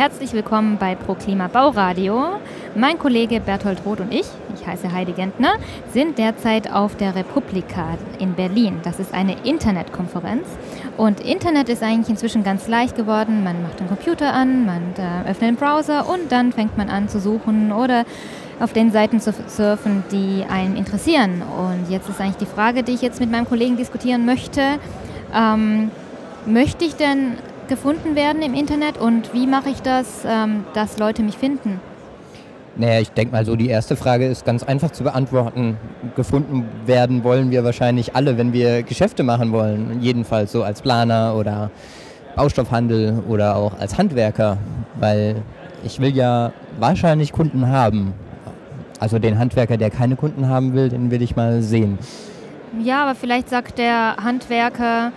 Herzlich willkommen bei ProKlima Bauradio. Mein Kollege Berthold Roth und ich, ich heiße Heidi Gentner, sind derzeit auf der Republika in Berlin. Das ist eine Internetkonferenz. Und Internet ist eigentlich inzwischen ganz leicht geworden. Man macht den Computer an, man äh, öffnet den Browser und dann fängt man an zu suchen oder auf den Seiten zu surfen, die einen interessieren. Und jetzt ist eigentlich die Frage, die ich jetzt mit meinem Kollegen diskutieren möchte. Ähm, möchte ich denn gefunden werden im Internet und wie mache ich das, ähm, dass Leute mich finden? Naja, ich denke mal so, die erste Frage ist ganz einfach zu beantworten. Gefunden werden wollen wir wahrscheinlich alle, wenn wir Geschäfte machen wollen. Jedenfalls so als Planer oder Baustoffhandel oder auch als Handwerker, weil ich will ja wahrscheinlich Kunden haben. Also den Handwerker, der keine Kunden haben will, den will ich mal sehen. Ja, aber vielleicht sagt der Handwerker,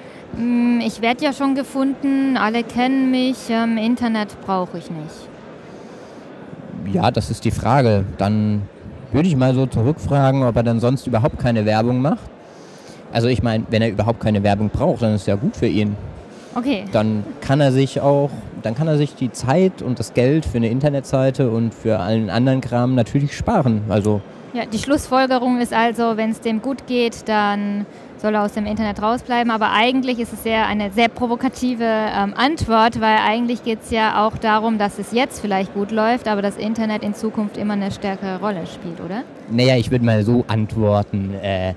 ich werde ja schon gefunden, alle kennen mich, ähm, Internet brauche ich nicht. Ja, das ist die Frage. Dann würde ich mal so zurückfragen, ob er dann sonst überhaupt keine Werbung macht. Also ich meine, wenn er überhaupt keine Werbung braucht, dann ist es ja gut für ihn. Okay. Dann kann er sich auch, dann kann er sich die Zeit und das Geld für eine Internetseite und für allen anderen Kram natürlich sparen. Also ja, die Schlussfolgerung ist also, wenn es dem gut geht, dann soll er aus dem Internet rausbleiben. Aber eigentlich ist es sehr eine sehr provokative ähm, Antwort, weil eigentlich geht es ja auch darum, dass es jetzt vielleicht gut läuft, aber das Internet in Zukunft immer eine stärkere Rolle spielt, oder? Naja, ich würde mal so antworten. Äh,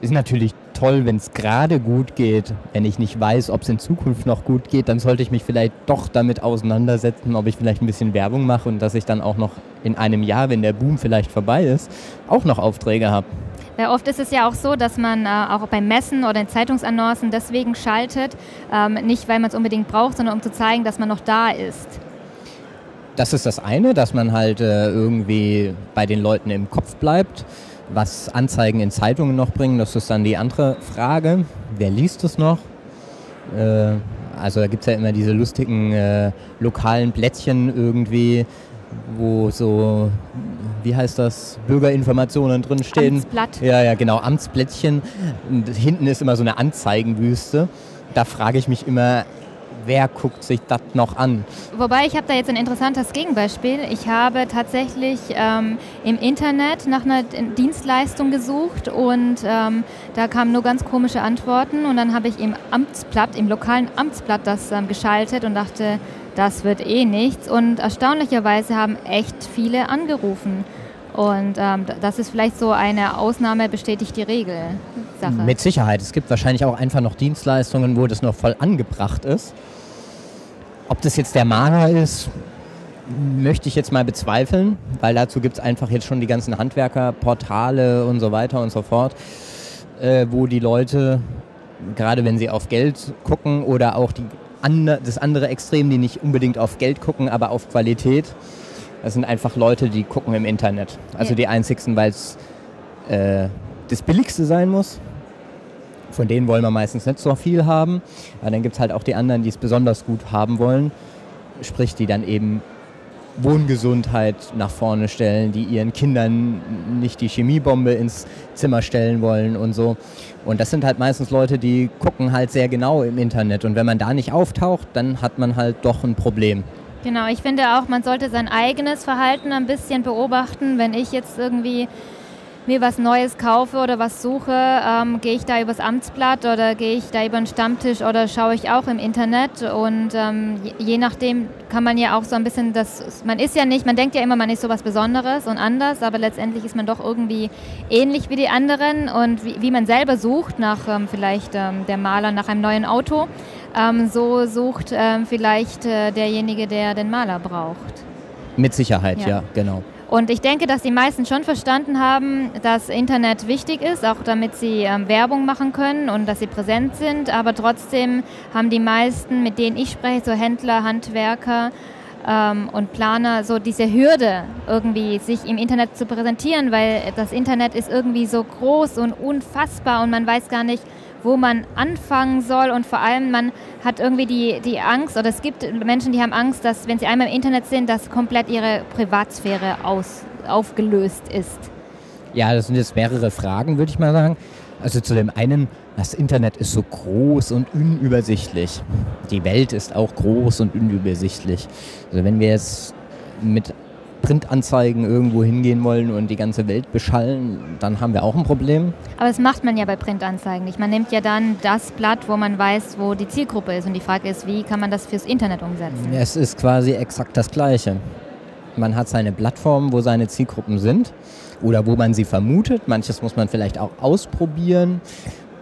ist natürlich toll, wenn es gerade gut geht. Wenn ich nicht weiß, ob es in Zukunft noch gut geht, dann sollte ich mich vielleicht doch damit auseinandersetzen, ob ich vielleicht ein bisschen Werbung mache und dass ich dann auch noch in einem Jahr, wenn der Boom vielleicht vorbei ist, auch noch Aufträge habe. Weil oft ist es ja auch so, dass man äh, auch beim Messen oder in Zeitungsannoncen deswegen schaltet, ähm, nicht weil man es unbedingt braucht, sondern um zu zeigen, dass man noch da ist. Das ist das eine, dass man halt äh, irgendwie bei den Leuten im Kopf bleibt. Was Anzeigen in Zeitungen noch bringen, das ist dann die andere Frage. Wer liest es noch? Äh, also da gibt es ja immer diese lustigen äh, lokalen Blättchen irgendwie, wo so, wie heißt das, Bürgerinformationen drinstehen. Amtsblatt. Ja, ja, genau, Amtsblättchen. Und hinten ist immer so eine Anzeigenwüste. Da frage ich mich immer, wer guckt sich das noch an? Wobei, ich habe da jetzt ein interessantes Gegenbeispiel. Ich habe tatsächlich ähm, im Internet nach einer Dienstleistung gesucht und ähm, da kamen nur ganz komische Antworten und dann habe ich im Amtsblatt, im lokalen Amtsblatt das ähm, geschaltet und dachte, das wird eh nichts. Und erstaunlicherweise haben echt viele angerufen. Und ähm, das ist vielleicht so eine Ausnahme bestätigt die Regel. Sache. Mit Sicherheit. Es gibt wahrscheinlich auch einfach noch Dienstleistungen, wo das noch voll angebracht ist. Ob das jetzt der Maler ist, möchte ich jetzt mal bezweifeln, weil dazu gibt es einfach jetzt schon die ganzen Handwerkerportale und so weiter und so fort, äh, wo die Leute, gerade wenn sie auf Geld gucken oder auch die andre, das andere Extrem, die nicht unbedingt auf Geld gucken, aber auf Qualität. Das sind einfach Leute, die gucken im Internet. Also ja. die einzigsten, weil es äh, das Billigste sein muss. Von denen wollen wir meistens nicht so viel haben. Aber dann gibt es halt auch die anderen, die es besonders gut haben wollen. Sprich, die dann eben Wohngesundheit nach vorne stellen, die ihren Kindern nicht die Chemiebombe ins Zimmer stellen wollen und so. Und das sind halt meistens Leute, die gucken halt sehr genau im Internet. Und wenn man da nicht auftaucht, dann hat man halt doch ein Problem. Genau, ich finde auch, man sollte sein eigenes Verhalten ein bisschen beobachten. Wenn ich jetzt irgendwie mir was Neues kaufe oder was suche, ähm, gehe ich da übers Amtsblatt oder gehe ich da über den Stammtisch oder schaue ich auch im Internet und ähm, je, nachdem kann man ja auch so ein bisschen das, man ist ja nicht, man denkt ja immer, man ist so was Besonderes und anders, aber letztendlich ist man doch irgendwie ähnlich wie die anderen und wie, wie man selber sucht nach ähm, vielleicht ähm, der Maler nach einem neuen Auto, ähm, so sucht ähm, vielleicht äh, derjenige, der den Maler braucht. Mit Sicherheit, ja, ja genau. Und ich denke, dass die meisten schon verstanden haben, dass Internet wichtig ist, auch damit sie ähm, Werbung machen können und dass sie präsent sind. Aber trotzdem haben die meisten, mit denen ich spreche, so Händler, Handwerker ähm, und Planer, so diese Hürde irgendwie, sich im Internet zu präsentieren, weil das Internet ist irgendwie so groß und unfassbar und man weiß gar nicht, wo man anfangen soll und vor allem man hat irgendwie die, die Angst oder es gibt Menschen, die haben Angst, dass wenn sie einmal im Internet sind, dass komplett ihre Privatsphäre aus, aufgelöst ist. Ja, das sind jetzt mehrere Fragen, würde ich mal sagen. Also zu dem einen das Internet ist so groß und unübersichtlich. Die Welt ist auch groß und unübersichtlich. Also wenn wir jetzt mit Printanzeigen irgendwo hingehen wollen und die ganze Welt beschallen, dann haben wir auch ein Problem. Aber das macht man ja bei Printanzeigen nicht. Man nimmt ja dann das Blatt, wo man weiß, wo die Zielgruppe ist. Und die Frage ist, wie kann man das fürs Internet umsetzen? Es ist quasi exakt das Gleiche. Man hat seine Plattform, wo seine Zielgruppen sind oder wo man sie vermutet. Manches muss man vielleicht auch ausprobieren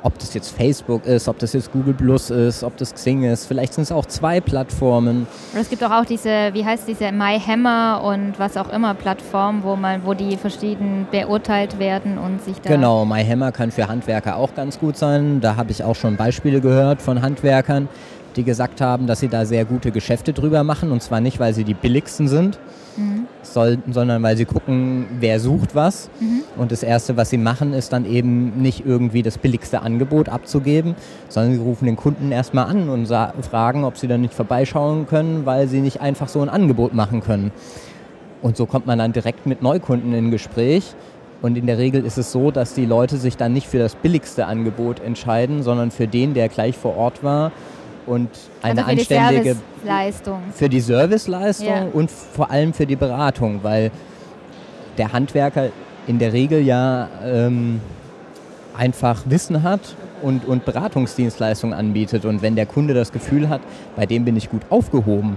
ob das jetzt Facebook ist, ob das jetzt Google Plus ist, ob das Xing ist. Vielleicht sind es auch zwei Plattformen. Und es gibt auch, auch diese, wie heißt diese MyHammer und was auch immer Plattformen, wo man, wo die verschieden beurteilt werden und sich da. Genau, MyHammer kann für Handwerker auch ganz gut sein. Da habe ich auch schon Beispiele gehört von Handwerkern, die gesagt haben, dass sie da sehr gute Geschäfte drüber machen. Und zwar nicht, weil sie die billigsten sind, mhm. soll, sondern weil sie gucken, wer sucht was. Mhm. Und das Erste, was sie machen, ist dann eben nicht irgendwie das billigste Angebot abzugeben, sondern sie rufen den Kunden erstmal an und fragen, ob sie dann nicht vorbeischauen können, weil sie nicht einfach so ein Angebot machen können. Und so kommt man dann direkt mit Neukunden in Gespräch. Und in der Regel ist es so, dass die Leute sich dann nicht für das billigste Angebot entscheiden, sondern für den, der gleich vor Ort war und eine also für anständige die Serviceleistung. für die Serviceleistung ja. und vor allem für die Beratung, weil der Handwerker in der Regel ja ähm, einfach Wissen hat und, und Beratungsdienstleistungen anbietet. Und wenn der Kunde das Gefühl hat, bei dem bin ich gut aufgehoben,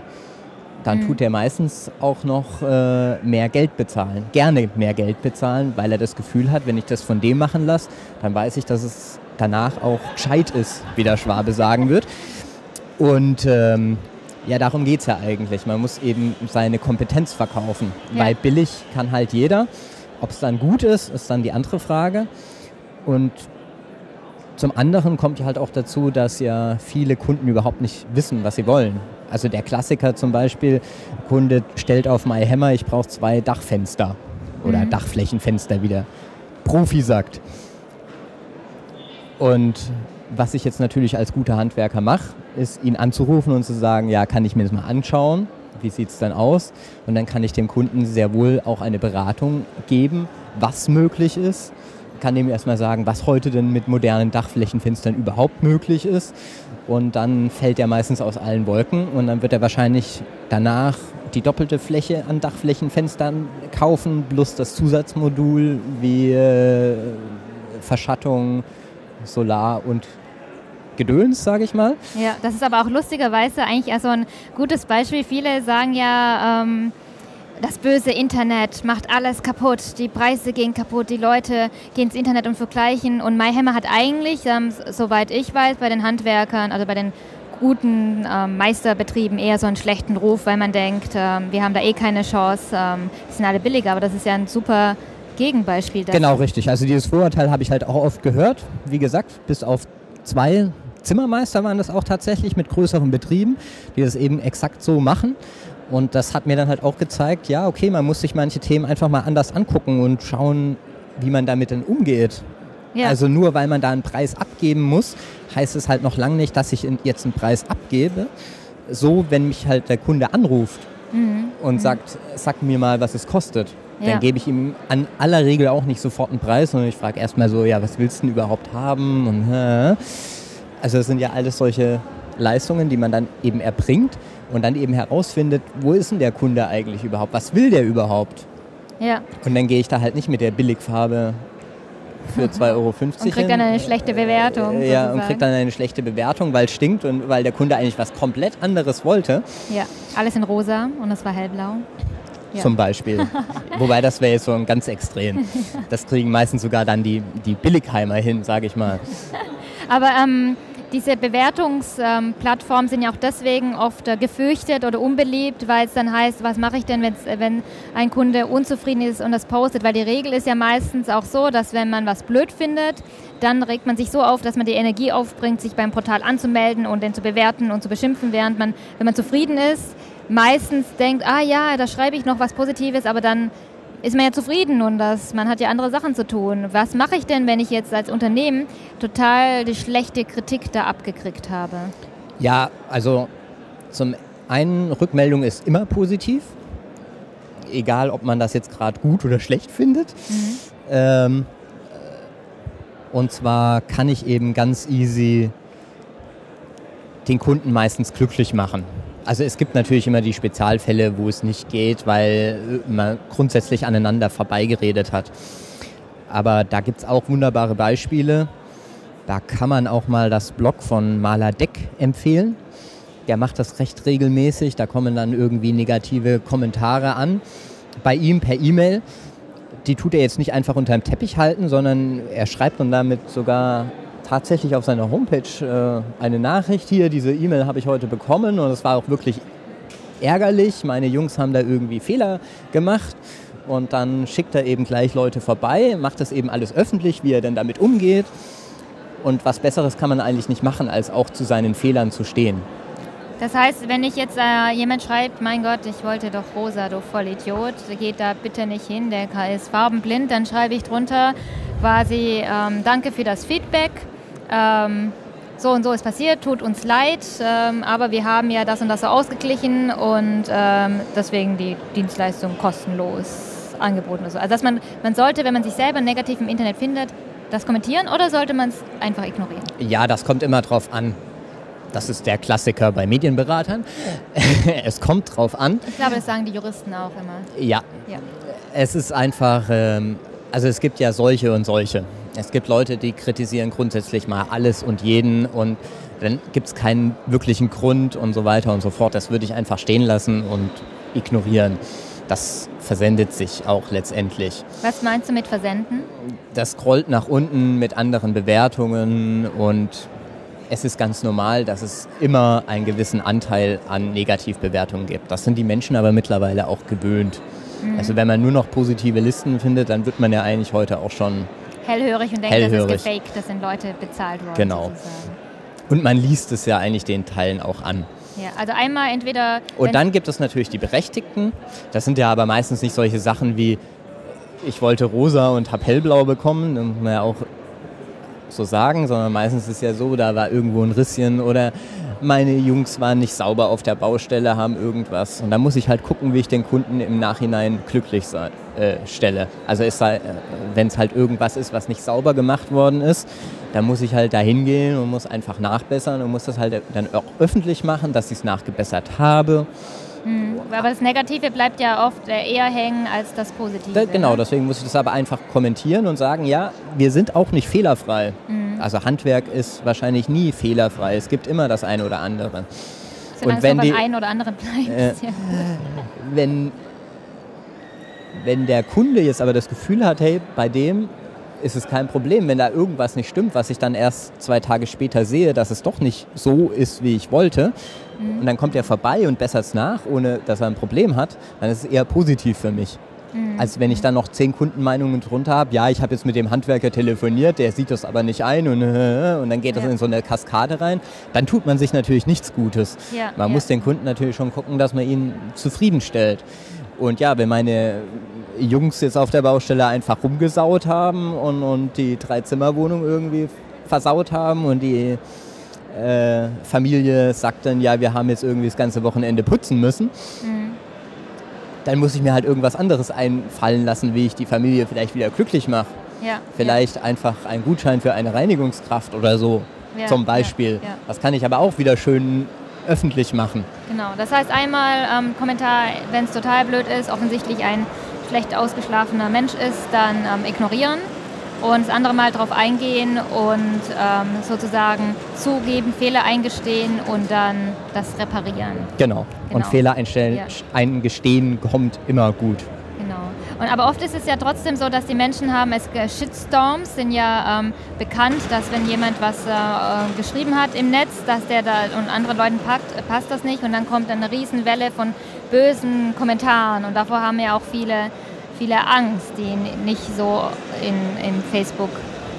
dann mhm. tut er meistens auch noch äh, mehr Geld bezahlen, gerne mehr Geld bezahlen, weil er das Gefühl hat, wenn ich das von dem machen lasse, dann weiß ich, dass es danach auch gescheit ist, wie der Schwabe sagen wird. Und ähm, ja, darum geht es ja eigentlich. Man muss eben seine Kompetenz verkaufen, ja. weil billig kann halt jeder. Ob es dann gut ist, ist dann die andere Frage. Und zum anderen kommt ja halt auch dazu, dass ja viele Kunden überhaupt nicht wissen, was sie wollen. Also der Klassiker zum Beispiel, Kunde stellt auf MyHammer, ich brauche zwei Dachfenster oder mhm. Dachflächenfenster, wie der Profi sagt. Und was ich jetzt natürlich als guter Handwerker mache, ist, ihn anzurufen und zu sagen, ja, kann ich mir das mal anschauen? Wie sieht es dann aus? Und dann kann ich dem Kunden sehr wohl auch eine Beratung geben, was möglich ist. Kann dem erstmal sagen, was heute denn mit modernen Dachflächenfenstern überhaupt möglich ist. Und dann fällt er meistens aus allen Wolken und dann wird er wahrscheinlich danach die doppelte Fläche an Dachflächenfenstern kaufen, plus das Zusatzmodul wie äh, Verschattung, Solar und Gedöns, sage ich mal. Ja, das ist aber auch lustigerweise eigentlich so ein gutes Beispiel. Viele sagen ja, ähm, das böse Internet macht alles kaputt, die Preise gehen kaputt, die Leute gehen ins Internet und vergleichen. Und MyHammer hat eigentlich, ähm, soweit ich weiß, bei den Handwerkern, also bei den guten ähm, Meisterbetrieben eher so einen schlechten Ruf, weil man denkt, ähm, wir haben da eh keine Chance, ähm, die sind alle billiger, aber das ist ja ein super Gegenbeispiel. Dafür. Genau, richtig. Also dieses Vorurteil habe ich halt auch oft gehört. Wie gesagt, bis auf zwei Zimmermeister waren das auch tatsächlich mit größeren Betrieben, die das eben exakt so machen. Und das hat mir dann halt auch gezeigt, ja, okay, man muss sich manche Themen einfach mal anders angucken und schauen, wie man damit dann umgeht. Ja. Also nur weil man da einen Preis abgeben muss, heißt es halt noch lange nicht, dass ich jetzt einen Preis abgebe. So, wenn mich halt der Kunde anruft mhm. und mhm. sagt, sag mir mal, was es kostet. Ja. Dann gebe ich ihm an aller Regel auch nicht sofort einen Preis, sondern ich frage erstmal so, ja, was willst du denn überhaupt haben? Und, äh, also das sind ja alles solche Leistungen, die man dann eben erbringt und dann eben herausfindet, wo ist denn der Kunde eigentlich überhaupt? Was will der überhaupt? Ja. Und dann gehe ich da halt nicht mit der Billigfarbe für 2,50 Euro. Und kriegt dann eine schlechte Bewertung. Ja, sozusagen. und kriegt dann eine schlechte Bewertung, weil es stinkt und weil der Kunde eigentlich was komplett anderes wollte. Ja, alles in rosa und es war hellblau. Ja. Zum Beispiel. Wobei das wäre jetzt so ein ganz extrem. Das kriegen meistens sogar dann die, die Billigheimer hin, sage ich mal. Aber ähm, diese Bewertungsplattformen ähm, sind ja auch deswegen oft äh, gefürchtet oder unbeliebt, weil es dann heißt, was mache ich denn, wenn ein Kunde unzufrieden ist und das postet? Weil die Regel ist ja meistens auch so, dass wenn man was blöd findet, dann regt man sich so auf, dass man die Energie aufbringt, sich beim Portal anzumelden und den zu bewerten und zu beschimpfen, während man, wenn man zufrieden ist, meistens denkt, ah ja, da schreibe ich noch was Positives, aber dann ist man ja zufrieden und das, man hat ja andere Sachen zu tun. Was mache ich denn, wenn ich jetzt als Unternehmen total die schlechte Kritik da abgekriegt habe? Ja, also zum einen Rückmeldung ist immer positiv, egal ob man das jetzt gerade gut oder schlecht findet. Mhm. Ähm, Und zwar kann ich eben ganz easy den Kunden meistens glücklich machen. Also es gibt natürlich immer die Spezialfälle, wo es nicht geht, weil man grundsätzlich aneinander vorbeigeredet hat. Aber da gibt es auch wunderbare Beispiele. Da kann man auch mal das Blog von Maler Deck empfehlen. Der macht das recht regelmäßig. Da kommen dann irgendwie negative Kommentare an. Bei ihm per E-Mail. Die tut er jetzt nicht einfach unter dem Teppich halten, sondern er schreibt dann damit sogar tatsächlich auf seiner Homepage äh, eine Nachricht hier. Diese E-Mail habe ich heute bekommen und es war auch wirklich ärgerlich. Meine Jungs haben da irgendwie Fehler gemacht. Und dann schickt er eben gleich Leute vorbei, macht das eben alles öffentlich, wie er denn damit umgeht. Und was Besseres kann man eigentlich nicht machen, als auch zu seinen Fehlern zu stehen. Das heißt, wenn ich jetzt äh, jemand schreibt, mein Gott, ich wollte doch rosa, du Vollidiot, geht da bitte nicht hin, der ist farbenblind, dann schreibe ich drunter quasi, ähm, danke für das Feedback, ähm, so und so ist passiert, tut uns leid, ähm, aber wir haben ja das und das so ausgeglichen und ähm, deswegen die Dienstleistung kostenlos angeboten. Also, dass man, man sollte, wenn man sich selber negativ im Internet findet, das kommentieren oder sollte man es einfach ignorieren? Ja, das kommt immer drauf an. Das ist der Klassiker bei Medienberatern. es kommt drauf an. Ich glaube, das sagen die Juristen auch immer. Ja. ja. Es ist einfach, ähm, also es gibt ja solche und solche. Es gibt Leute, die kritisieren grundsätzlich mal alles und jeden und dann gibt es keinen wirklichen Grund und so weiter und so fort. Das würde ich einfach stehen lassen und ignorieren. Das versendet sich auch letztendlich. Was meinst du mit versenden? Das scrollt nach unten mit anderen Bewertungen und es ist ganz normal, dass es immer einen gewissen Anteil an Negativbewertungen gibt. Das sind die Menschen aber mittlerweile auch gewöhnt. Mhm. Also wenn man nur noch positive Listen findet, dann wird man ja eigentlich heute auch schon hellhörig und denkt, hellhörig. das ist gefaked, das sind Leute bezahlt worden. Genau. Sozusagen. Und man liest es ja eigentlich den Teilen auch an. Ja, also einmal entweder. Und dann gibt es natürlich die Berechtigten. Das sind ja aber meistens nicht solche Sachen wie, ich wollte rosa und habe hellblau bekommen. Muss man ja auch so sagen, sondern meistens ist es ja so, da war irgendwo ein Risschen oder meine Jungs waren nicht sauber auf der Baustelle, haben irgendwas. Und da muss ich halt gucken, wie ich den Kunden im Nachhinein glücklich äh, stelle. Also äh, wenn es halt irgendwas ist, was nicht sauber gemacht worden ist, dann muss ich halt da hingehen und muss einfach nachbessern und muss das halt dann auch öffentlich machen, dass ich es nachgebessert habe. Mhm. Aber das Negative bleibt ja oft äh, eher hängen als das Positive. Da, genau, ne? deswegen muss ich das aber einfach kommentieren und sagen, ja, wir sind auch nicht fehlerfrei. Mhm. Also Handwerk ist wahrscheinlich nie fehlerfrei. Es gibt immer das eine oder andere. und wenn die, einen oder anderen bleibt. Äh, ja. wenn, wenn der Kunde jetzt aber das Gefühl hat, hey, bei dem ist es kein Problem, wenn da irgendwas nicht stimmt, was ich dann erst zwei Tage später sehe, dass es doch nicht so ist, wie ich wollte, mhm. und dann kommt er vorbei und bessert es nach, ohne dass er ein Problem hat, dann ist es eher positiv für mich. Mhm. Als wenn ich dann noch zehn Kundenmeinungen drunter habe, ja, ich habe jetzt mit dem Handwerker telefoniert, der sieht das aber nicht ein und, und dann geht das ja. in so eine Kaskade rein, dann tut man sich natürlich nichts Gutes. Ja, man ja. muss den Kunden natürlich schon gucken, dass man ihn zufriedenstellt. Und ja, wenn meine Jungs jetzt auf der Baustelle einfach rumgesaut haben und, und die Drei-Zimmer-Wohnung irgendwie versaut haben und die äh, Familie sagt dann, ja, wir haben jetzt irgendwie das ganze Wochenende putzen müssen. Mhm. Dann muss ich mir halt irgendwas anderes einfallen lassen, wie ich die Familie vielleicht wieder glücklich mache. Ja, vielleicht ja. einfach ein Gutschein für eine Reinigungskraft oder so ja, zum Beispiel. Das kann ich aber auch wieder schön öffentlich machen. Genau, das heißt einmal ähm, Kommentar, wenn es total blöd ist, offensichtlich ein schlecht ausgeschlafener Mensch ist, dann ähm, ignorieren und das andere Mal darauf eingehen und ähm, sozusagen zugeben, Fehler eingestehen und dann das reparieren. Genau. genau. Und Fehler einstellen, ja. eingestehen kommt immer gut. Und, aber oft ist es ja trotzdem so, dass die Menschen haben, es Shitstorms sind ja ähm, bekannt, dass wenn jemand was äh, geschrieben hat im Netz, dass der da und anderen Leuten packt, passt das nicht und dann kommt eine Riesenwelle von bösen Kommentaren und davor haben ja auch viele viele Angst, die nicht so in, in Facebook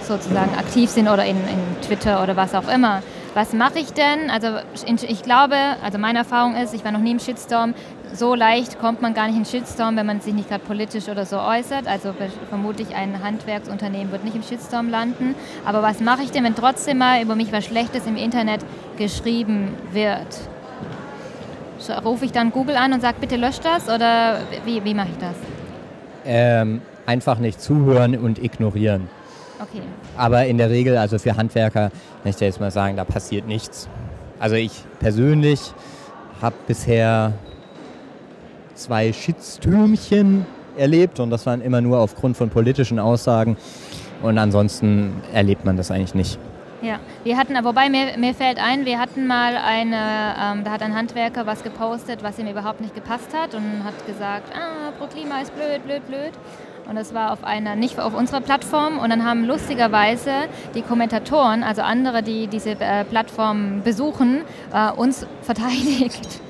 sozusagen aktiv sind oder in, in Twitter oder was auch immer. Was mache ich denn? Also ich glaube, also meine Erfahrung ist, ich war noch nie im Shitstorm, so leicht kommt man gar nicht in Shitstorm, wenn man sich nicht gerade politisch oder so äußert. Also vermutlich ein Handwerksunternehmen wird nicht im Shitstorm landen. Aber was mache ich denn, wenn trotzdem mal über mich was Schlechtes im Internet geschrieben wird? Rufe ich dann Google an und sage, bitte löscht das oder wie, wie mache ich das? ähm, einfach nicht zuhören und ignorieren. Okay. Aber in der Regel, also für Handwerker, kann ich dir jetzt mal sagen, da passiert nichts. Also ich persönlich habe bisher zwei Shitstürmchen erlebt und das waren immer nur aufgrund von politischen Aussagen. Und ansonsten erlebt man das eigentlich nicht. Ja, wir hatten, wobei mir, mir fällt ein, wir hatten mal eine, ähm, da hat ein Handwerker was gepostet, was ihm überhaupt nicht gepasst hat und hat gesagt, ah, Pro Klima ist blöd, blöd, blöd. Und das war auf einer, nicht auf unserer Plattform. Und dann haben lustigerweise die Kommentatoren, also andere, die diese äh, Plattform besuchen, äh, uns verteidigt.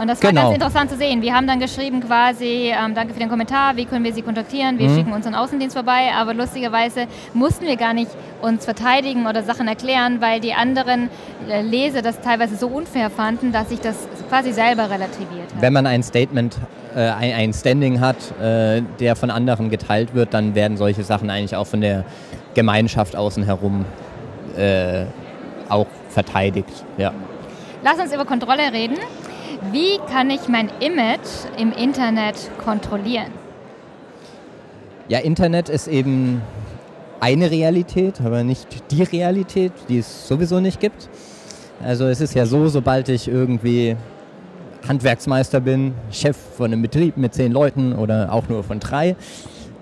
Und das war genau. ganz interessant zu sehen. Wir haben dann geschrieben quasi, ähm, danke für den Kommentar, wie können wir Sie kontaktieren? Wir mhm. schicken unseren Außendienst vorbei. Aber lustigerweise mussten wir gar nicht uns verteidigen oder Sachen erklären, weil die anderen äh, Leser das teilweise so unfair fanden, dass sich das quasi selber relativiert hat. Wenn man ein Statement, äh, ein, ein, Standing hat, äh, der von anderen geteilt wird, dann werden solche Sachen eigentlich auch von der Gemeinschaft außen herum äh, auch verteidigt. Ja. Lass uns über Kontrolle reden. Wie kann ich mein Image im Internet kontrollieren? Ja, Internet ist eben eine Realität, aber nicht die Realität, die es sowieso nicht gibt. Also es ist ja so, sobald ich irgendwie Handwerksmeister bin, Chef von einem Betrieb mit zehn Leuten oder auch nur von drei,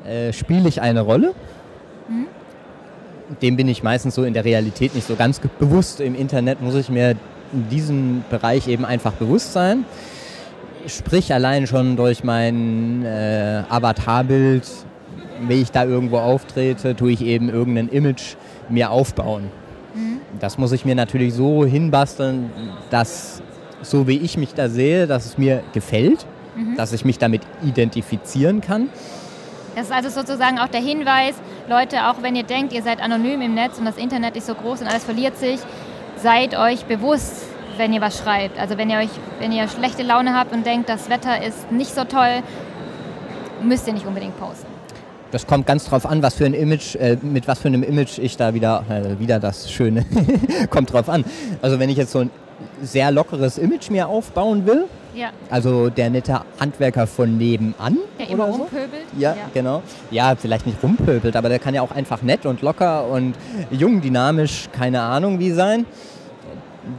äh, spiele ich eine Rolle. Mhm. Dem bin ich meistens so in der Realität nicht so ganz bewusst. Im Internet muss ich mir in diesem Bereich eben einfach bewusst sein. Sprich, allein schon durch mein äh, Avatarbild, wenn ich da irgendwo auftrete, tue ich eben irgendein Image mir aufbauen. Mhm. Das muss ich mir natürlich so hinbasteln, dass so wie ich mich da sehe, dass es mir gefällt, mhm. dass ich mich damit identifizieren kann. Das ist also sozusagen auch der Hinweis, Leute, auch wenn ihr denkt, ihr seid anonym im Netz und das Internet ist so groß und alles verliert sich, seid euch bewusst, wenn ihr was schreibt. Also wenn ihr euch, wenn ihr schlechte Laune habt und denkt, das Wetter ist nicht so toll, müsst ihr nicht unbedingt posten. Das kommt ganz drauf an, was für ein Image, äh, mit was für einem Image ich da wieder, äh, wieder das Schöne, kommt drauf an. Also wenn ich jetzt so ein sehr lockeres Image mir aufbauen will, ja. also der nette Handwerker von nebenan. Der immer rumpöbelt. So. Ja, ja, genau. Ja, vielleicht nicht rumpöbelt, aber der kann ja auch einfach nett und locker und jung, dynamisch, keine Ahnung wie sein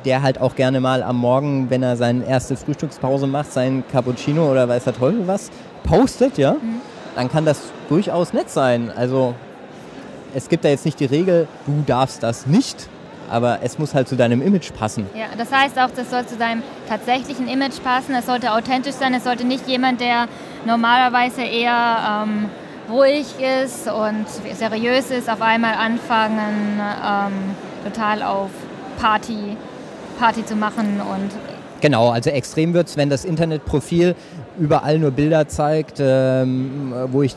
der halt auch gerne mal am Morgen, wenn er seine erste Frühstückspause macht, sein Cappuccino oder weiß der Teufel was, postet, ja, mhm. dann kann das durchaus nett sein. Also es gibt da jetzt nicht die Regel, du darfst das nicht, aber es muss halt zu deinem Image passen. Ja, das heißt auch, das soll zu deinem tatsächlichen Image passen, es sollte authentisch sein, es sollte nicht jemand, der normalerweise eher ähm, ruhig ist und seriös ist, auf einmal anfangen, ähm, total auf Party Party zu machen und Genau, also extrem wird es, wenn das Internetprofil überall nur Bilder zeigt, ähm, wo ich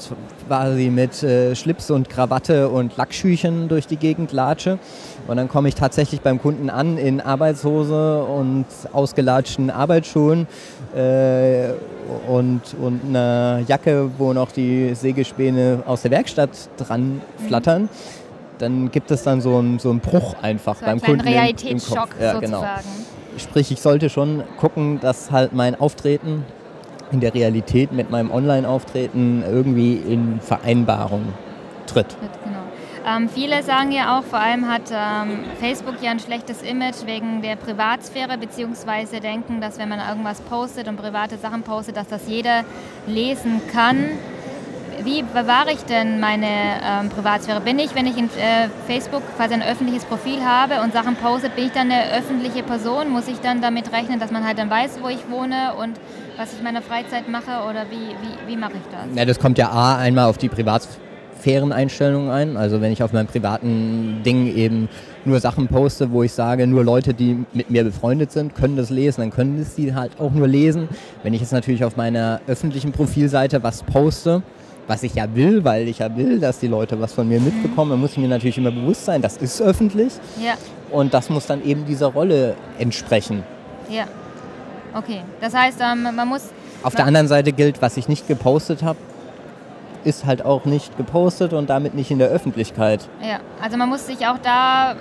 quasi mit äh, Schlips und Krawatte und Lackschüchen durch die Gegend latsche. Und dann komme ich tatsächlich beim Kunden an in Arbeitshose und ausgelatschten Arbeitsschuhen äh, und, und einer Jacke, wo noch die Sägespäne aus der Werkstatt dran flattern. Mhm dann gibt es dann so einen, so einen Bruch einfach so beim Kunden Realitätsschock im, im ja, genau. Sprich, ich sollte schon gucken, dass halt mein Auftreten in der Realität mit meinem Online-Auftreten irgendwie in Vereinbarung tritt. Genau. Ähm, viele sagen ja auch, vor allem hat ähm, Facebook ja ein schlechtes Image wegen der Privatsphäre, beziehungsweise denken, dass wenn man irgendwas postet und private Sachen postet, dass das jeder lesen kann wie bewahre ich denn meine ähm, Privatsphäre? Bin ich, wenn ich in äh, Facebook quasi ein öffentliches Profil habe und Sachen poste, bin ich dann eine öffentliche Person? Muss ich dann damit rechnen, dass man halt dann weiß, wo ich wohne und was ich in meiner Freizeit mache oder wie, wie, wie mache ich das? Ja, das kommt ja A einmal auf die Privatsphären-Einstellungen ein. Also wenn ich auf meinem privaten Ding eben nur Sachen poste, wo ich sage, nur Leute, die mit mir befreundet sind, können das lesen, dann können es die halt auch nur lesen. Wenn ich jetzt natürlich auf meiner öffentlichen Profilseite was poste, was ich ja will, weil ich ja will, dass die Leute was von mir mitbekommen. Da muss ich mir natürlich immer bewusst sein, das ist öffentlich. Ja. Und das muss dann eben dieser Rolle entsprechen. Ja. Okay. Das heißt, ähm, man muss. Auf der anderen Seite gilt, was ich nicht gepostet habe, ist halt auch nicht gepostet und damit nicht in der Öffentlichkeit. Ja, also man muss sich auch da,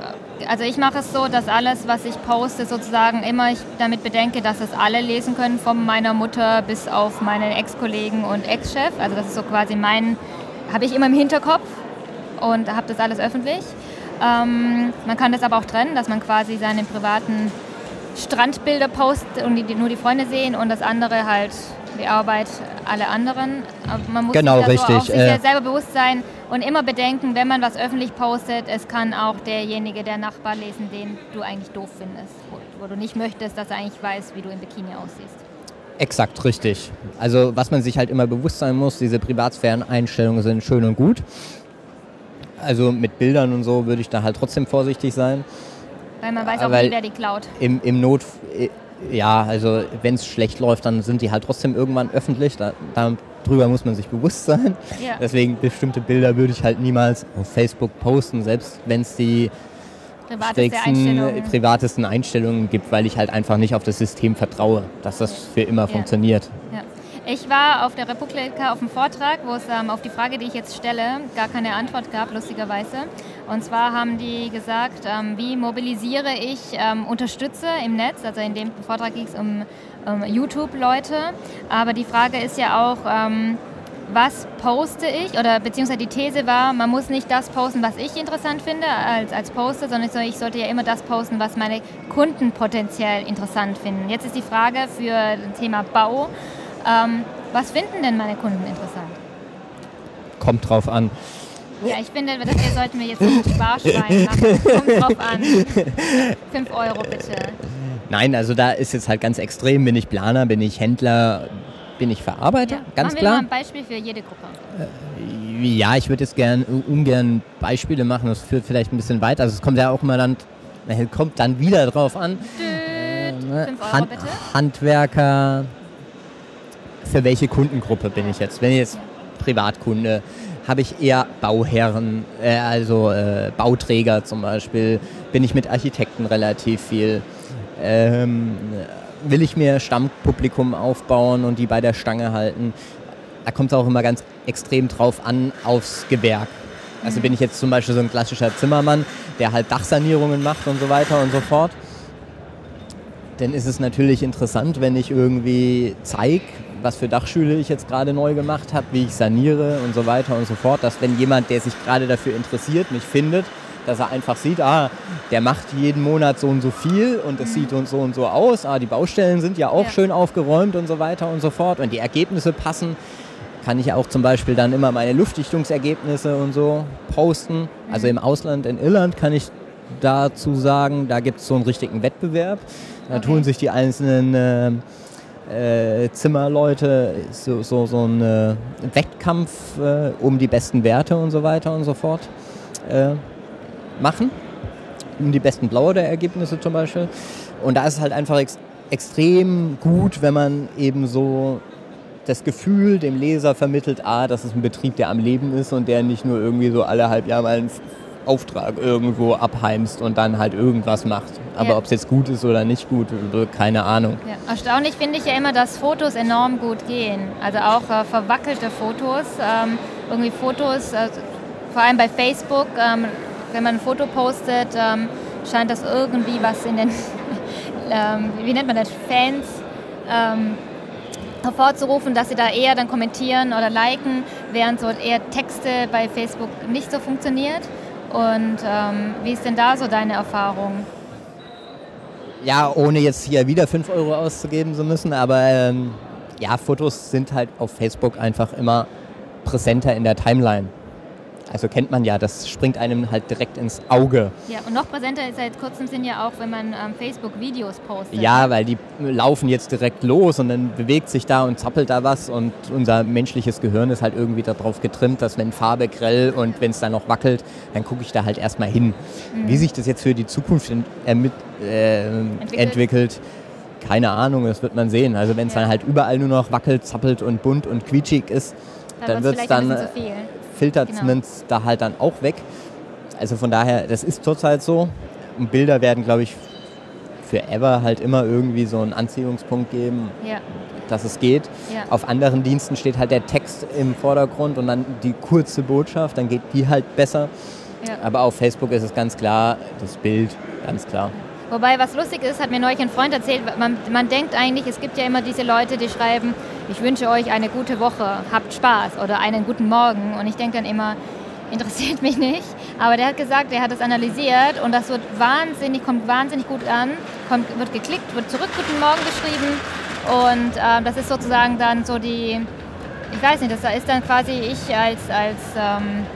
also ich mache es so, dass alles, was ich poste, sozusagen immer ich damit bedenke, dass es alle lesen können, von meiner Mutter bis auf meinen Ex-Kollegen und Ex-Chef. Also das ist so quasi mein, habe ich immer im Hinterkopf und habe das alles öffentlich. Ähm, man kann das aber auch trennen, dass man quasi seine privaten Strandbilder postet und die, die nur die Freunde sehen und das andere halt die Arbeit alle anderen. Aber man muss genau, sich. So sich Äh, selber bewusst sein und immer bedenken, wenn man was öffentlich postet, es kann auch derjenige, der Nachbar lesen, den du eigentlich doof findest, wo, wo du nicht möchtest, dass er eigentlich weiß, wie du im Bikini aussiehst. Exakt richtig. Also was man sich halt immer bewusst sein muss, diese Privatsphären-Einstellungen sind schön und gut. Also mit Bildern und so würde ich da halt trotzdem vorsichtig sein. Weil man weiß auch weil- nie, wer die klaut. Im, im Not, ja, also wenn es schlecht läuft, dann sind die halt trotzdem irgendwann öffentlich. Da, darüber muss man sich bewusst sein. Ja. Deswegen bestimmte Bilder würde ich halt niemals auf Facebook posten, selbst wenn es die Privateste Einstellungen. privatesten Einstellungen gibt, weil ich halt einfach nicht auf das System vertraue, dass das für immer Ja. funktioniert. Ja. Ich war auf der Republika auf dem Vortrag, wo es ähm, auf die Frage, die ich jetzt stelle, gar keine Antwort gab, lustigerweise. Und zwar haben die gesagt, ähm, wie mobilisiere ich ähm, Unterstützer im Netz? Also in dem Vortrag ging es um, um YouTube-Leute. Aber die Frage ist ja auch, ähm, was poste ich? Oder beziehungsweise die These war, man muss nicht das posten, was ich interessant finde als, als Poster, sondern ich sollte ja immer das posten, was meine Kunden potenziell interessant finden. Jetzt ist die Frage für das Thema Bau. Ähm, was finden denn meine Kunden interessant? Kommt drauf an. Ja, ich finde, das hier sollten wir jetzt ein Sparschwein machen. Kommt drauf an. 5 Euro bitte. Nein, also da ist jetzt halt ganz extrem, bin ich Planer, bin ich Händler, bin ich Verarbeiter, Ja. ganz Machen wir mal klar. ein Beispiel für jede Gruppe. Ja, ich würde jetzt gern ungern Beispiele machen, das führt vielleicht ein bisschen weiter. Also es kommt ja auch immer dann, äh, kommt dann wieder drauf an. Düt, Ne? 5 Euro Hand- bitte. Handwerker, für welche Kundengruppe bin ich jetzt? Wenn ich jetzt Privatkunde, habe ich eher Bauherren, äh, also äh, Bauträger zum Beispiel, bin ich mit Architekten relativ viel. Ähm, will ich mir Stammpublikum aufbauen und die bei der Stange halten? Da kommt es auch immer ganz extrem drauf an, aufs Gewerk. Also bin ich jetzt zum Beispiel so ein klassischer Zimmermann, der halt Dachsanierungen macht und so weiter und so fort dann ist es natürlich interessant, wenn ich irgendwie zeige, was für Dachschüle ich jetzt gerade neu gemacht habe, wie ich saniere und so weiter und so fort, dass wenn jemand, der sich gerade dafür interessiert, mich findet, dass er einfach sieht, ah, der macht jeden Monat so und so viel und es sieht und so und so aus, ah, die Baustellen sind ja auch Ja. schön aufgeräumt und so weiter und so fort und die Ergebnisse passen, kann ich auch zum Beispiel dann immer meine Luftdichtungsergebnisse und so posten. Also im Ausland, in Irland kann ich dazu sagen, da gibt es so einen richtigen Wettbewerb. Da Okay. tun sich die einzelnen äh, äh, Zimmerleute so, so, so einen äh, Wettkampf äh, um die besten Werte und so weiter und so fort äh, machen. Um die besten Blauer-Ergebnisse zum Beispiel. Und da ist es halt einfach ex extrem gut, wenn man eben so das Gefühl dem Leser vermittelt, ah, das ist ein Betrieb, der am Leben ist und der nicht nur irgendwie so alle halb Jahr mal einen Auftrag irgendwo abheimst und dann halt irgendwas macht. Aber Ja. ob es jetzt gut ist oder nicht gut, äh, keine Ahnung. Ja. Erstaunlich finde ich ja immer, dass Fotos enorm gut gehen. Also auch äh, verwackelte Fotos. Ähm, irgendwie Fotos, äh, vor allem bei Facebook, ähm, wenn man ein Foto postet, ähm, scheint das irgendwie was in den, ähm, wie nennt man das, Fans ähm, hervorzurufen, dass sie da eher dann kommentieren oder liken, während so eher Texte bei Facebook nicht so funktioniert. Und ähm, wie ist denn da so deine Erfahrung? Ja, ohne jetzt hier wieder 5 Euro auszugeben zu müssen, aber ähm, ja, Fotos sind halt auf Facebook einfach immer präsenter in der Timeline. Also kennt man ja, das springt einem halt direkt ins Auge. Ja, und noch präsenter ist seit kurzem sind ja auch, wenn man ähm, Facebook-Videos postet. Ja, weil die laufen jetzt direkt los und dann bewegt sich da und zappelt da was und unser menschliches Gehirn ist halt irgendwie darauf getrimmt, dass wenn Farbe grell und wenn es dann noch wackelt, dann gucke ich da halt erstmal hin. Wie sich das jetzt für die Zukunft ent ermit- äh, Entwickelt. entwickelt. keine Ahnung, das wird man sehen. Also wenn es Ja. dann halt überall nur noch wackelt, zappelt und bunt und quietschig ist, dann wird es dann. Filtert Genau. es da halt dann auch weg. Also von daher, das ist zurzeit so. Und Bilder werden, glaube ich, für ever halt immer irgendwie so einen Anziehungspunkt geben, Ja, dass es geht. ja. Auf anderen Diensten steht halt der Text im Vordergrund und dann die kurze Botschaft, dann geht die halt besser. ja. Aber auf Facebook ist es ganz klar, das Bild, ganz klar. Wobei, was lustig ist, hat mir neulich ein Freund erzählt, man, man denkt eigentlich, es gibt ja immer diese Leute, die schreiben, ich wünsche euch eine gute Woche, habt Spaß oder einen guten Morgen. Und ich denke dann immer, interessiert mich nicht. Aber der hat gesagt, er hat das analysiert und das wird wahnsinnig, kommt wahnsinnig gut an, kommt, wird geklickt, wird zurück Guten Morgen geschrieben und äh, das ist sozusagen dann so die, ich weiß nicht, das ist dann quasi ich als, als, ähm,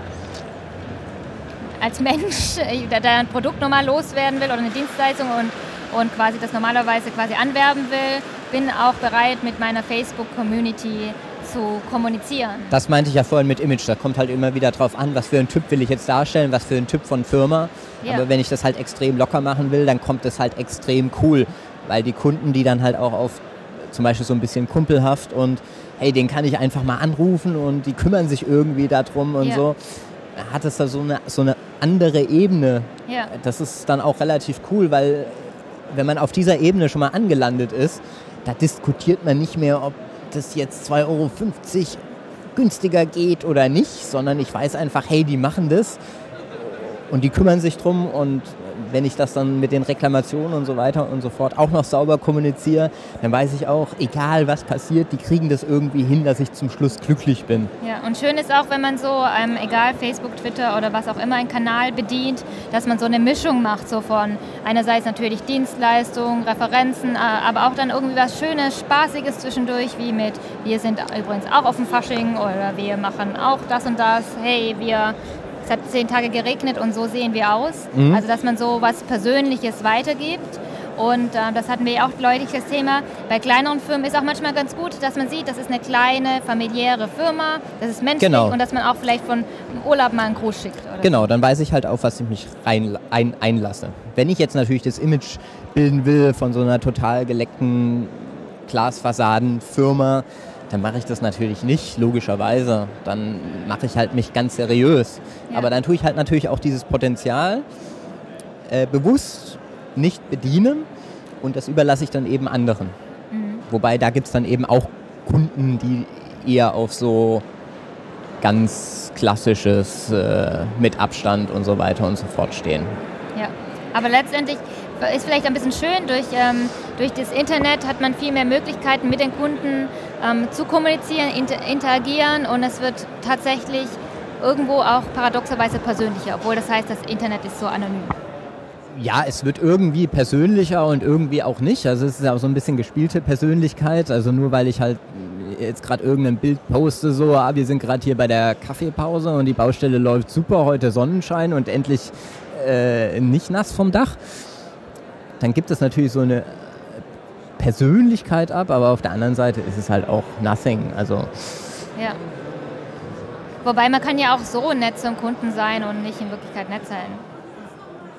als Mensch, der ein Produkt normal loswerden will oder eine Dienstleistung und, und quasi das normalerweise quasi anwerben will, bin auch bereit mit meiner Facebook-Community zu kommunizieren. Das meinte ich ja vorhin mit Image. Da kommt halt immer wieder drauf an, was für ein Typ will ich jetzt darstellen, was für ein Typ von Firma. Ja. Aber wenn ich das halt extrem locker machen will, dann kommt es halt extrem cool. Weil die Kunden, die dann halt auch auf zum Beispiel so ein bisschen kumpelhaft und hey, den kann ich einfach mal anrufen und die kümmern sich irgendwie darum und ja. so, hat es da so eine, so eine andere Ebene. Ja. Das ist dann auch relativ cool, weil wenn man auf dieser Ebene schon mal angelandet ist, da diskutiert man nicht mehr, ob das jetzt 2,50 Euro günstiger geht oder nicht, sondern ich weiß einfach, hey, die machen das und die kümmern sich drum und wenn ich das dann mit den Reklamationen und so weiter und so fort auch noch sauber kommuniziere, dann weiß ich auch, egal was passiert, die kriegen das irgendwie hin, dass ich zum Schluss glücklich bin. Ja, und schön ist auch, wenn man so, ähm, egal Facebook, Twitter oder was auch immer, einen Kanal bedient, dass man so eine Mischung macht, so von einerseits natürlich Dienstleistungen, Referenzen, äh, aber auch dann irgendwie was Schönes, Spaßiges zwischendurch, wie mit, wir sind übrigens auch auf dem Fasching oder wir machen auch das und das, hey, wir es hat zehn Tage geregnet und so sehen wir aus. Mhm. Also dass man so was Persönliches weitergibt. Und äh, das hatten wir ja auch deutlich das Thema. Bei kleineren Firmen ist auch manchmal ganz gut, dass man sieht, das ist eine kleine familiäre Firma, das ist menschlich genau. und dass man auch vielleicht von Urlaub mal einen Gruß schickt. genau, so. dann weiß ich halt auch, was ich mich rein, ein, einlasse. Wenn ich jetzt natürlich das Image bilden will von so einer total geleckten Glasfassadenfirma, dann mache ich das natürlich nicht, logischerweise. Dann mache ich halt mich ganz seriös. Ja. Aber dann tue ich halt natürlich auch dieses Potenzial äh, bewusst nicht bedienen und das überlasse ich dann eben anderen. Mhm. Wobei da gibt es dann eben auch Kunden, die eher auf so ganz klassisches äh, mit Abstand und so weiter und so fort stehen. Ja, aber letztendlich ist vielleicht ein bisschen schön. Durch, ähm, durch das Internet hat man viel mehr Möglichkeiten, mit den Kunden ähm, zu kommunizieren, inter interagieren und es wird tatsächlich irgendwo auch paradoxerweise persönlicher, obwohl das heißt, das Internet ist so anonym. Ja, es wird irgendwie persönlicher und irgendwie auch nicht. Also es ist ja auch so ein bisschen gespielte Persönlichkeit. Also nur weil ich halt jetzt gerade irgendein Bild poste, so, ah, wir sind gerade hier bei der Kaffeepause und die Baustelle läuft super, heute Sonnenschein und endlich äh, nicht nass vom Dach dann gibt es natürlich so eine Persönlichkeit ab, aber auf der anderen Seite ist es halt auch nothing. Also ja. Wobei man kann ja auch so nett zum Kunden sein und nicht in Wirklichkeit nett sein.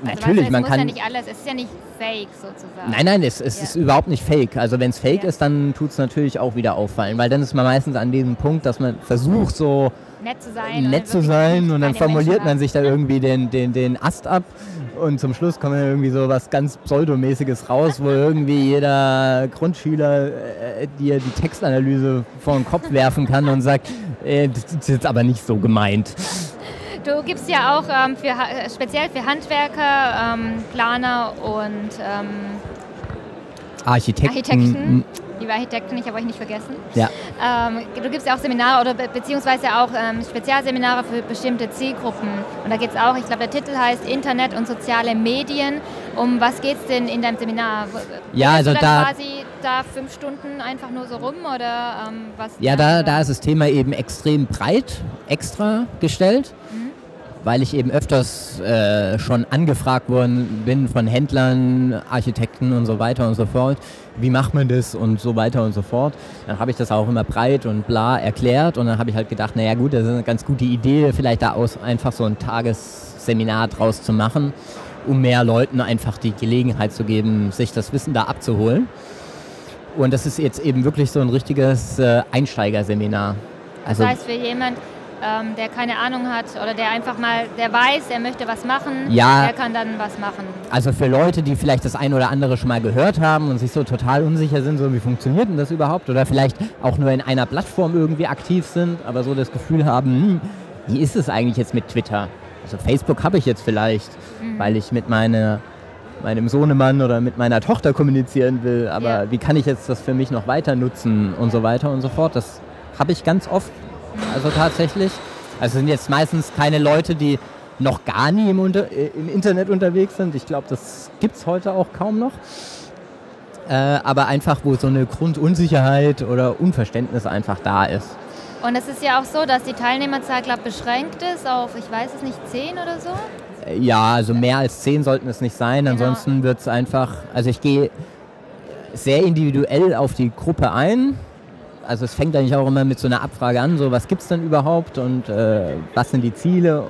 Also Natürlich, du, man muss kann. Ja nicht alles, es ist ja nicht fake sozusagen. Nein, nein, es, es ja. ist überhaupt nicht fake. Also wenn es fake ja. ist, dann tut es natürlich auch wieder auffallen, weil dann ist man meistens an diesem Punkt, dass man versucht so nett zu sein, nett zu sein und dann formuliert man sich da irgendwie den, den, den Ast ab und zum Schluss kommt dann irgendwie so was ganz Pseudomäßiges raus, wo irgendwie jeder Grundschüler äh, dir die Textanalyse vor den Kopf werfen kann und sagt, äh, das ist jetzt aber nicht so gemeint. Du gibst ja auch ähm, für, speziell für Handwerker, ähm, Planer und ähm, Architekten. Architekten liebe Architektin, ich habe euch nicht vergessen. Ja. Ähm, du gibst ja auch Seminare oder be beziehungsweise auch ähm, Spezialseminare für bestimmte Zielgruppen. Und da geht es auch, ich glaube, der Titel heißt Internet und soziale Medien. Um was geht es denn in deinem Seminar? Ja, also da quasi da fünf Stunden einfach nur so rum oder ähm, was? Ja, da, da ist das Thema eben extrem breit extra gestellt. Mhm weil ich eben öfters äh, schon angefragt worden bin von Händlern, Architekten und so weiter und so fort. Wie macht man das und so weiter und so fort. Dann habe ich das auch immer breit und bla erklärt und dann habe ich halt gedacht, naja gut, das ist eine ganz gute Idee, vielleicht da aus einfach so ein Tagesseminar draus zu machen, um mehr Leuten einfach die Gelegenheit zu geben, sich das Wissen da abzuholen. Und das ist jetzt eben wirklich so ein richtiges äh, Einsteigerseminar. Also, das heißt, für jemand, ähm, der keine Ahnung hat oder der einfach mal, der weiß, er möchte was machen, ja, der kann dann was machen. Also für Leute, die vielleicht das eine oder andere schon mal gehört haben und sich so total unsicher sind, so wie funktioniert denn das überhaupt oder vielleicht auch nur in einer Plattform irgendwie aktiv sind, aber so das Gefühl haben, hm, wie ist es eigentlich jetzt mit Twitter? Also Facebook habe ich jetzt vielleicht, mhm. weil ich mit meine, meinem Sohnemann oder mit meiner Tochter kommunizieren will, aber ja. wie kann ich jetzt das für mich noch weiter nutzen und so weiter und so fort. Das habe ich ganz oft also tatsächlich. Also sind jetzt meistens keine Leute, die noch gar nie im, Unter äh, im Internet unterwegs sind. Ich glaube, das gibt es heute auch kaum noch. Äh, aber einfach, wo so eine Grundunsicherheit oder Unverständnis einfach da ist. Und es ist ja auch so, dass die Teilnehmerzahl, glaube beschränkt ist auf, ich weiß es nicht, zehn oder so? Äh, ja, also mehr als zehn sollten es nicht sein. Genau. Ansonsten wird es einfach, also ich gehe sehr individuell auf die Gruppe ein. Also es fängt eigentlich auch immer mit so einer Abfrage an, so was gibt es denn überhaupt und äh, was sind die Ziele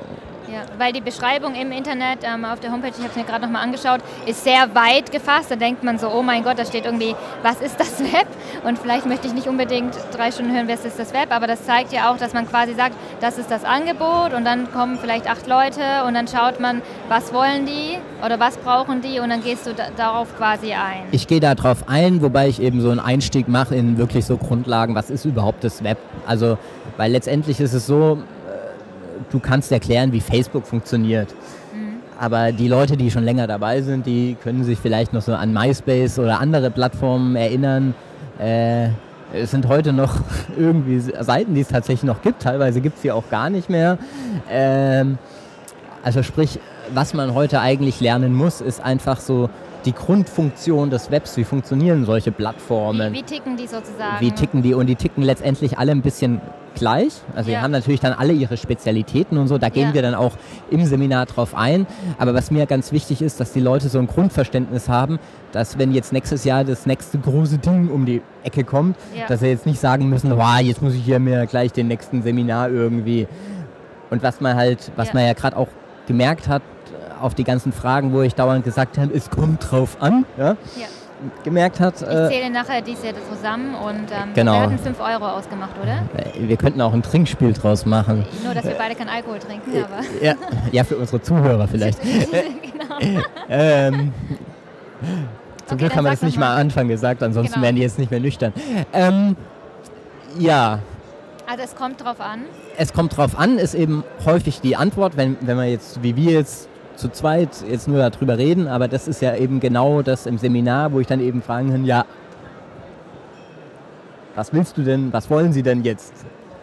ja, weil die Beschreibung im Internet ähm, auf der Homepage, ich habe es mir gerade nochmal angeschaut, ist sehr weit gefasst. Da denkt man so, oh mein Gott, da steht irgendwie, was ist das Web? Und vielleicht möchte ich nicht unbedingt drei Stunden hören, was ist das Web, aber das zeigt ja auch, dass man quasi sagt, das ist das Angebot und dann kommen vielleicht acht Leute und dann schaut man, was wollen die oder was brauchen die und dann gehst du da, darauf quasi ein. Ich gehe darauf ein, wobei ich eben so einen Einstieg mache in wirklich so Grundlagen, was ist überhaupt das Web? Also, weil letztendlich ist es so, du kannst erklären, wie Facebook funktioniert. Mhm. Aber die Leute, die schon länger dabei sind, die können sich vielleicht noch so an MySpace oder andere Plattformen erinnern. Äh, es sind heute noch irgendwie Seiten, die es tatsächlich noch gibt. Teilweise gibt es sie auch gar nicht mehr. Ähm, also sprich, was man heute eigentlich lernen muss, ist einfach so die Grundfunktion des Webs, wie funktionieren solche Plattformen. Wie, wie, ticken die sozusagen? Wie ticken die? Und die ticken letztendlich alle ein bisschen gleich. Also ja. die haben natürlich dann alle ihre Spezialitäten und so, da gehen ja. wir dann auch im Seminar drauf ein. Aber was mir ganz wichtig ist, dass die Leute so ein Grundverständnis haben, dass wenn jetzt nächstes Jahr das nächste große Ding um die Ecke kommt, ja. dass sie jetzt nicht sagen müssen, wow, jetzt muss ich hier mir gleich den nächsten Seminar irgendwie. Und was man halt, was man ja gerade auch gemerkt hat, auf die ganzen Fragen, wo ich dauernd gesagt habe, es kommt drauf an, ja. Gemerkt hat. Ich äh, zähle nachher dies Jahr zusammen und ähm, genau. wir hatten 5 Euro ausgemacht, oder? Äh, wir könnten auch ein Trinkspiel draus machen. Nur, dass wir beide keinen Alkohol trinken, äh, aber... Ja, ja für unsere Zuhörer vielleicht. genau. ähm, zum okay, Glück haben wir das nicht mal am Anfang gesagt, ansonsten genau. wären die jetzt nicht mehr nüchtern. Ähm, ja. Also es kommt drauf an? Es kommt drauf an, ist eben häufig die Antwort, wenn, wenn man jetzt, wie wir jetzt zu zweit jetzt nur darüber reden, aber das ist ja eben genau das im Seminar, wo ich dann eben fragen kann, ja, was willst du denn, was wollen Sie denn jetzt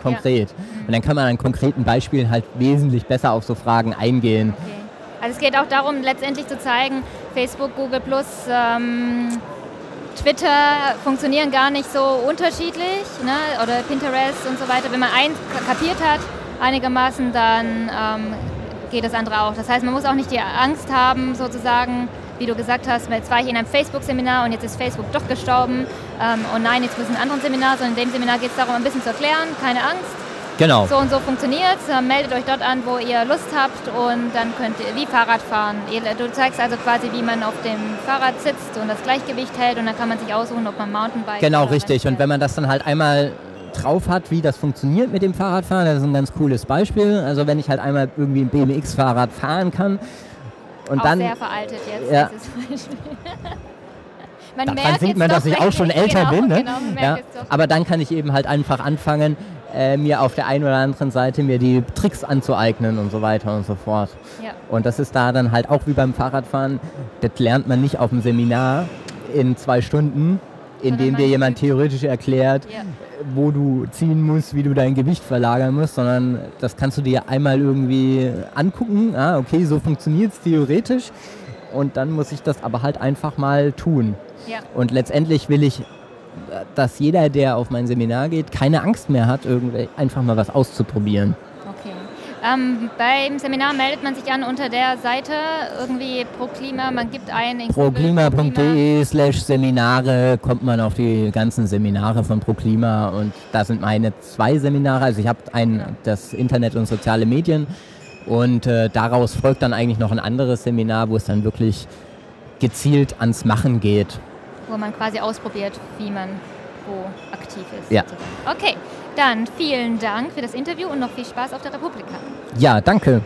konkret? Ja. Mhm. Und dann kann man an konkreten Beispielen halt wesentlich besser auf so Fragen eingehen. Okay. Also es geht auch darum, letztendlich zu zeigen, Facebook, Google Plus, ähm, Twitter funktionieren gar nicht so unterschiedlich, ne? oder Pinterest und so weiter. Wenn man eins kapiert hat, einigermaßen, dann ähm, geht das andere auch. Das heißt, man muss auch nicht die Angst haben, sozusagen, wie du gesagt hast, jetzt war ich in einem Facebook-Seminar und jetzt ist Facebook doch gestorben ähm, und nein, jetzt muss ein anderes Seminar, sondern in dem Seminar geht es darum, ein bisschen zu erklären, keine Angst. Genau. So und so funktioniert es. Meldet euch dort an, wo ihr Lust habt und dann könnt ihr wie Fahrrad fahren. Du zeigst also quasi, wie man auf dem Fahrrad sitzt und das Gleichgewicht hält und dann kann man sich aussuchen, ob man Mountainbike Genau, richtig. Und wenn man das dann halt einmal drauf hat, wie das funktioniert mit dem Fahrradfahren. Das ist ein ganz cooles Beispiel. Also wenn ich halt einmal irgendwie ein BMX-Fahrrad fahren kann und auch dann sehr veraltet jetzt ja. man Daran sieht man, dass ich auch schon älter genau, bin. Ne? Genau, ja. Aber dann kann ich eben halt einfach anfangen, äh, mir auf der einen oder anderen Seite mir die Tricks anzueignen und so weiter und so fort. Ja. Und das ist da dann halt auch wie beim Fahrradfahren, das lernt man nicht auf dem Seminar in zwei Stunden, indem dir jemand theoretisch erklärt, ja wo du ziehen musst, wie du dein Gewicht verlagern musst, sondern das kannst du dir einmal irgendwie angucken. Ah, okay, so funktioniert es theoretisch. Und dann muss ich das aber halt einfach mal tun. Ja. Und letztendlich will ich, dass jeder, der auf mein Seminar geht, keine Angst mehr hat, irgendwie einfach mal was auszuprobieren. Ähm, beim Seminar meldet man sich an unter der Seite irgendwie ProKlima, man gibt ein proklima.de slash Seminare kommt man auf die ganzen Seminare von ProKlima und da sind meine zwei Seminare, also ich habe ein das Internet und soziale Medien und äh, daraus folgt dann eigentlich noch ein anderes Seminar, wo es dann wirklich gezielt ans Machen geht. Wo man quasi ausprobiert, wie man wo aktiv ist. Ja. Okay. Dann vielen Dank für das Interview und noch viel Spaß auf der Republika. Ja, danke.